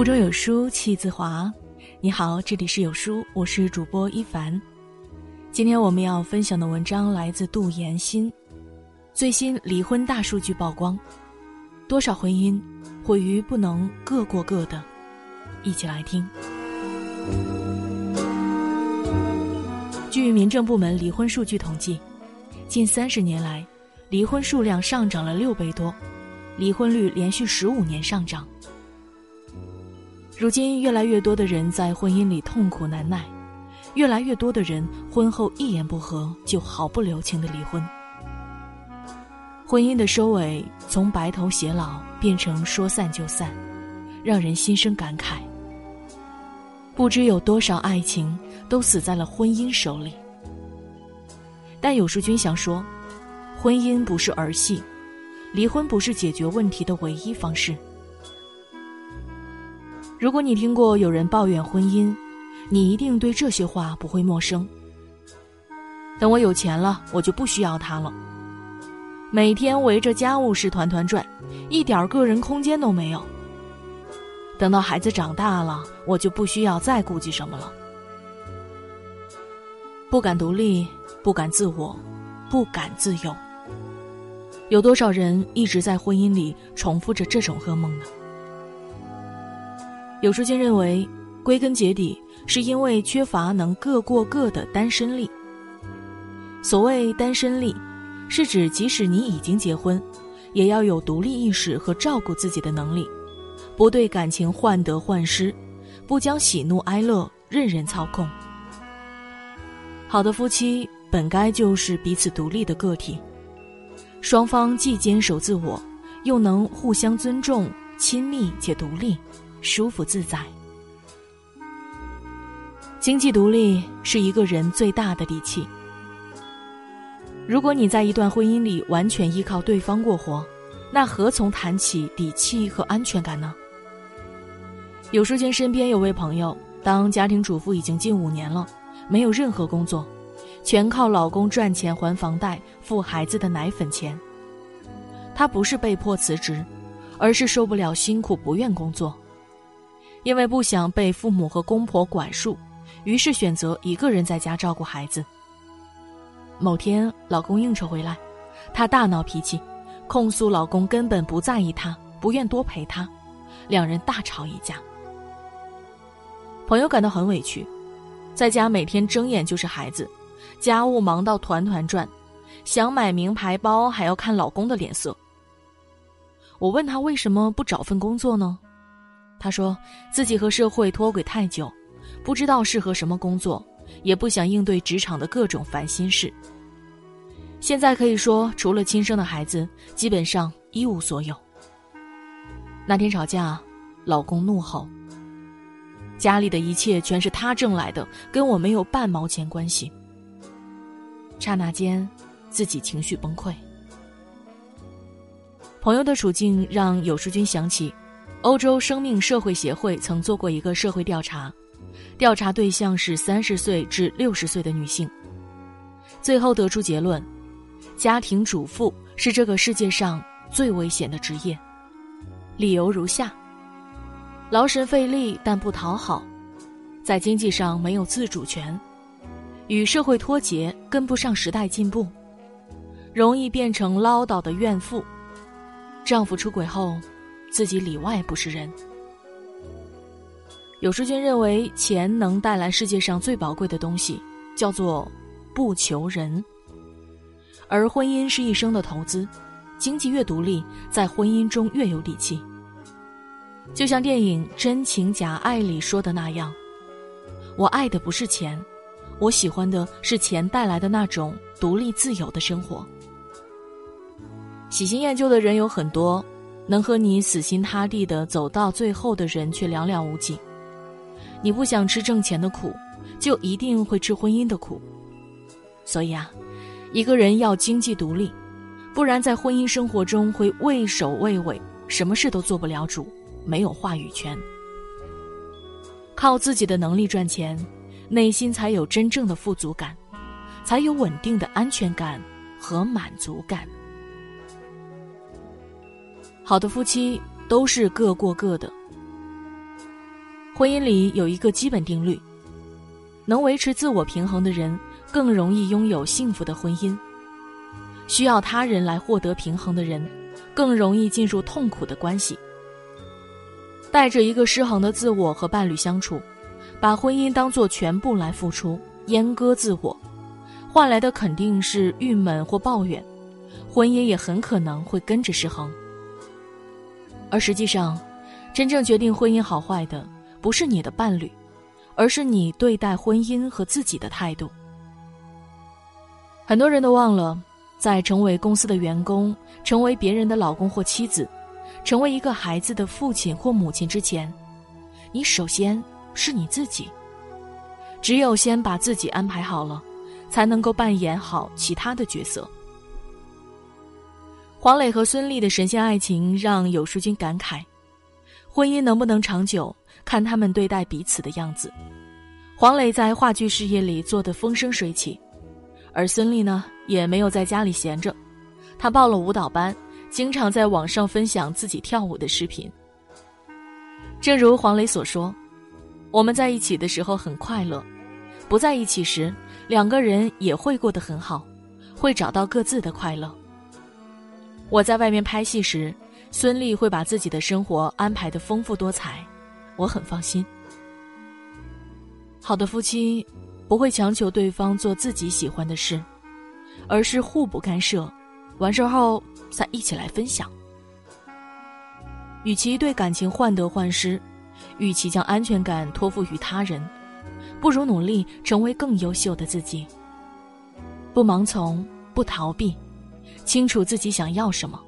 腹中有书气自华。你好，这里是有书，我是主播一凡。今天我们要分享的文章来自杜岩新。最新离婚大数据曝光，多少婚姻毁于不能各过各的？一起来听。据民政部门离婚数据统计，近三十年来，离婚数量上涨了六倍多，离婚率连续十五年上涨。如今，越来越多的人在婚姻里痛苦难耐，越来越多的人婚后一言不合就毫不留情的离婚。婚姻的收尾从白头偕老变成说散就散，让人心生感慨。不知有多少爱情都死在了婚姻手里。但有书君想说，婚姻不是儿戏，离婚不是解决问题的唯一方式。如果你听过有人抱怨婚姻，你一定对这些话不会陌生。等我有钱了，我就不需要他了。每天围着家务事团团转，一点个人空间都没有。等到孩子长大了，我就不需要再顾忌什么了。不敢独立，不敢自我，不敢自由。有多少人一直在婚姻里重复着这种噩梦呢？有书君认为，归根结底是因为缺乏能各过各的单身力。所谓单身力，是指即使你已经结婚，也要有独立意识和照顾自己的能力，不对感情患得患失，不将喜怒哀乐任人操控。好的夫妻本该就是彼此独立的个体，双方既坚守自我，又能互相尊重、亲密且独立。舒服自在，经济独立是一个人最大的底气。如果你在一段婚姻里完全依靠对方过活，那何从谈起底气和安全感呢？有书君身边有位朋友，当家庭主妇已经近五年了，没有任何工作，全靠老公赚钱还房贷、付孩子的奶粉钱。她不是被迫辞职，而是受不了辛苦，不愿工作。因为不想被父母和公婆管束，于是选择一个人在家照顾孩子。某天，老公应酬回来，她大闹脾气，控诉老公根本不在意她，不愿多陪她，两人大吵一架。朋友感到很委屈，在家每天睁眼就是孩子，家务忙到团团转，想买名牌包还要看老公的脸色。我问他为什么不找份工作呢？他说自己和社会脱轨太久，不知道适合什么工作，也不想应对职场的各种烦心事。现在可以说，除了亲生的孩子，基本上一无所有。那天吵架，老公怒吼：“家里的一切全是他挣来的，跟我没有半毛钱关系。”刹那间，自己情绪崩溃。朋友的处境让有书君想起。欧洲生命社会协会曾做过一个社会调查，调查对象是三十岁至六十岁的女性。最后得出结论：家庭主妇是这个世界上最危险的职业。理由如下：劳神费力但不讨好，在经济上没有自主权，与社会脱节，跟不上时代进步，容易变成唠叨的怨妇。丈夫出轨后。自己里外不是人。有书君认为，钱能带来世界上最宝贵的东西，叫做不求人。而婚姻是一生的投资，经济越独立，在婚姻中越有底气。就像电影《真情假爱》里说的那样：“我爱的不是钱，我喜欢的是钱带来的那种独立自由的生活。”喜新厌旧的人有很多。能和你死心塌地的走到最后的人却寥寥无几。你不想吃挣钱的苦，就一定会吃婚姻的苦。所以啊，一个人要经济独立，不然在婚姻生活中会畏首畏尾，什么事都做不了主，没有话语权。靠自己的能力赚钱，内心才有真正的富足感，才有稳定的安全感和满足感。好的夫妻都是各过各的。婚姻里有一个基本定律：能维持自我平衡的人，更容易拥有幸福的婚姻；需要他人来获得平衡的人，更容易进入痛苦的关系。带着一个失衡的自我和伴侣相处，把婚姻当做全部来付出，阉割自我，换来的肯定是郁闷或抱怨，婚姻也很可能会跟着失衡。而实际上，真正决定婚姻好坏的，不是你的伴侣，而是你对待婚姻和自己的态度。很多人都忘了，在成为公司的员工、成为别人的老公或妻子、成为一个孩子的父亲或母亲之前，你首先是你自己。只有先把自己安排好了，才能够扮演好其他的角色。黄磊和孙俪的神仙爱情让有书君感慨：婚姻能不能长久，看他们对待彼此的样子。黄磊在话剧事业里做得风生水起，而孙俪呢，也没有在家里闲着，她报了舞蹈班，经常在网上分享自己跳舞的视频。正如黄磊所说：“我们在一起的时候很快乐，不在一起时，两个人也会过得很好，会找到各自的快乐。”我在外面拍戏时，孙俪会把自己的生活安排的丰富多彩，我很放心。好的夫妻不会强求对方做自己喜欢的事，而是互不干涉，完事后再一起来分享。与其对感情患得患失，与其将安全感托付于他人，不如努力成为更优秀的自己。不盲从，不逃避。清楚自己想要什么，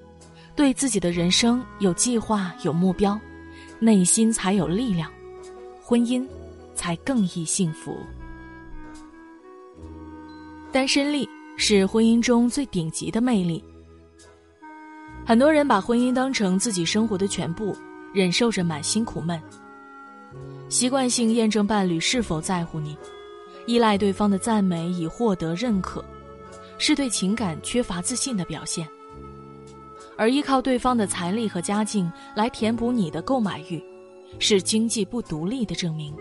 对自己的人生有计划、有目标，内心才有力量，婚姻才更易幸福。单身力是婚姻中最顶级的魅力。很多人把婚姻当成自己生活的全部，忍受着满心苦闷，习惯性验证伴侣是否在乎你，依赖对方的赞美以获得认可。是对情感缺乏自信的表现，而依靠对方的财力和家境来填补你的购买欲，是经济不独立的证明。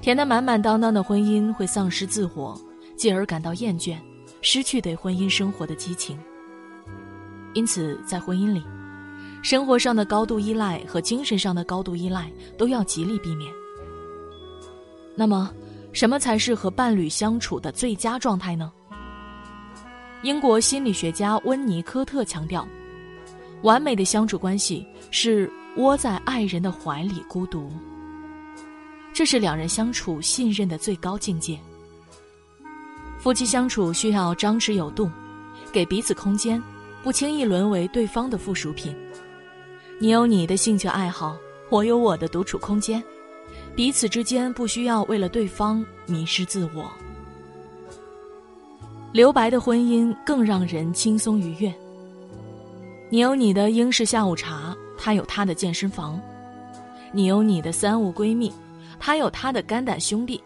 填得满满当当的婚姻会丧失自我，进而感到厌倦，失去对婚姻生活的激情。因此，在婚姻里，生活上的高度依赖和精神上的高度依赖都要极力避免。那么，什么才是和伴侣相处的最佳状态呢？英国心理学家温尼科特强调，完美的相处关系是窝在爱人的怀里孤独。这是两人相处信任的最高境界。夫妻相处需要张弛有度，给彼此空间，不轻易沦为对方的附属品。你有你的兴趣爱好，我有我的独处空间，彼此之间不需要为了对方迷失自我。留白的婚姻更让人轻松愉悦。你有你的英式下午茶，他有他的健身房；你有你的三五闺蜜，他有他的肝胆兄弟；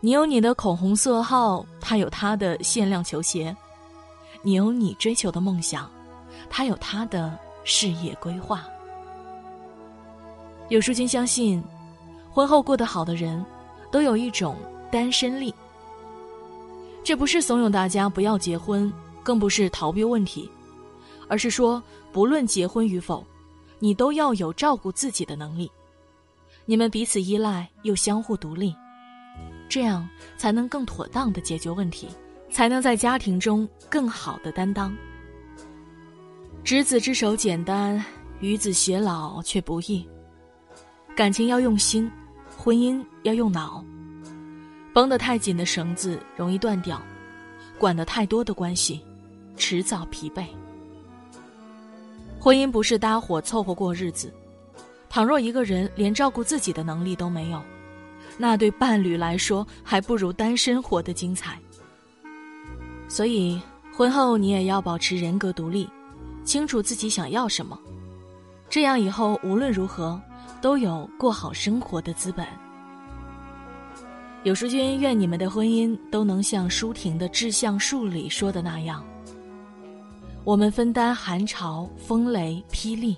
你有你的口红色号，他有他的限量球鞋；你有你追求的梦想，他有他的事业规划。有书君相信，婚后过得好的人，都有一种单身力。这不是怂恿大家不要结婚，更不是逃避问题，而是说，不论结婚与否，你都要有照顾自己的能力。你们彼此依赖又相互独立，这样才能更妥当的解决问题，才能在家庭中更好的担当。执子之手简单，与子偕老却不易。感情要用心，婚姻要用脑。绷得太紧的绳子容易断掉，管得太多的关系，迟早疲惫。婚姻不是搭伙凑合过日子，倘若一个人连照顾自己的能力都没有，那对伴侣来说还不如单身活得精彩。所以，婚后你也要保持人格独立，清楚自己想要什么，这样以后无论如何都有过好生活的资本。有书君愿你们的婚姻都能像舒婷的《志向树》里说的那样：我们分担寒潮、风雷、霹雳，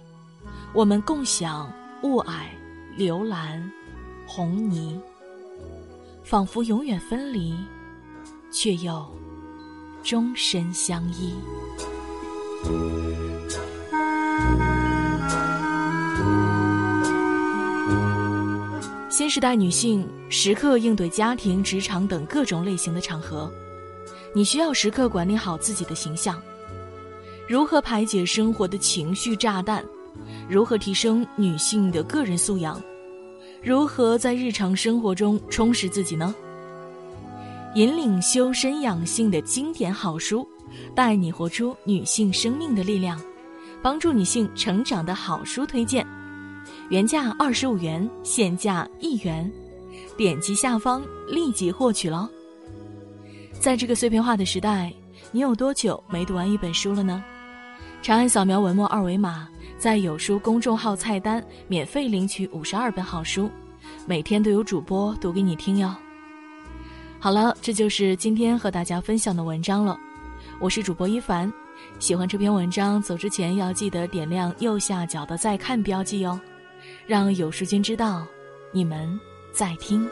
我们共享雾霭、流岚、红泥，仿佛永远分离，却又终身相依。新时代女性时刻应对家庭、职场等各种类型的场合，你需要时刻管理好自己的形象。如何排解生活的情绪炸弹？如何提升女性的个人素养？如何在日常生活中充实自己呢？引领修身养性的经典好书，带你活出女性生命的力量，帮助女性成长的好书推荐，原价二十五元，现价一元，点击下方立即获取喽。在这个碎片化的时代，你有多久没读完一本书了呢？长按扫描文末二维码。在有书公众号菜单免费领取五十二本好书，每天都有主播读给你听哟。好了，这就是今天和大家分享的文章了。我是主播一凡，喜欢这篇文章，走之前要记得点亮右下角的再看标记哟，让有时间知道你们在听。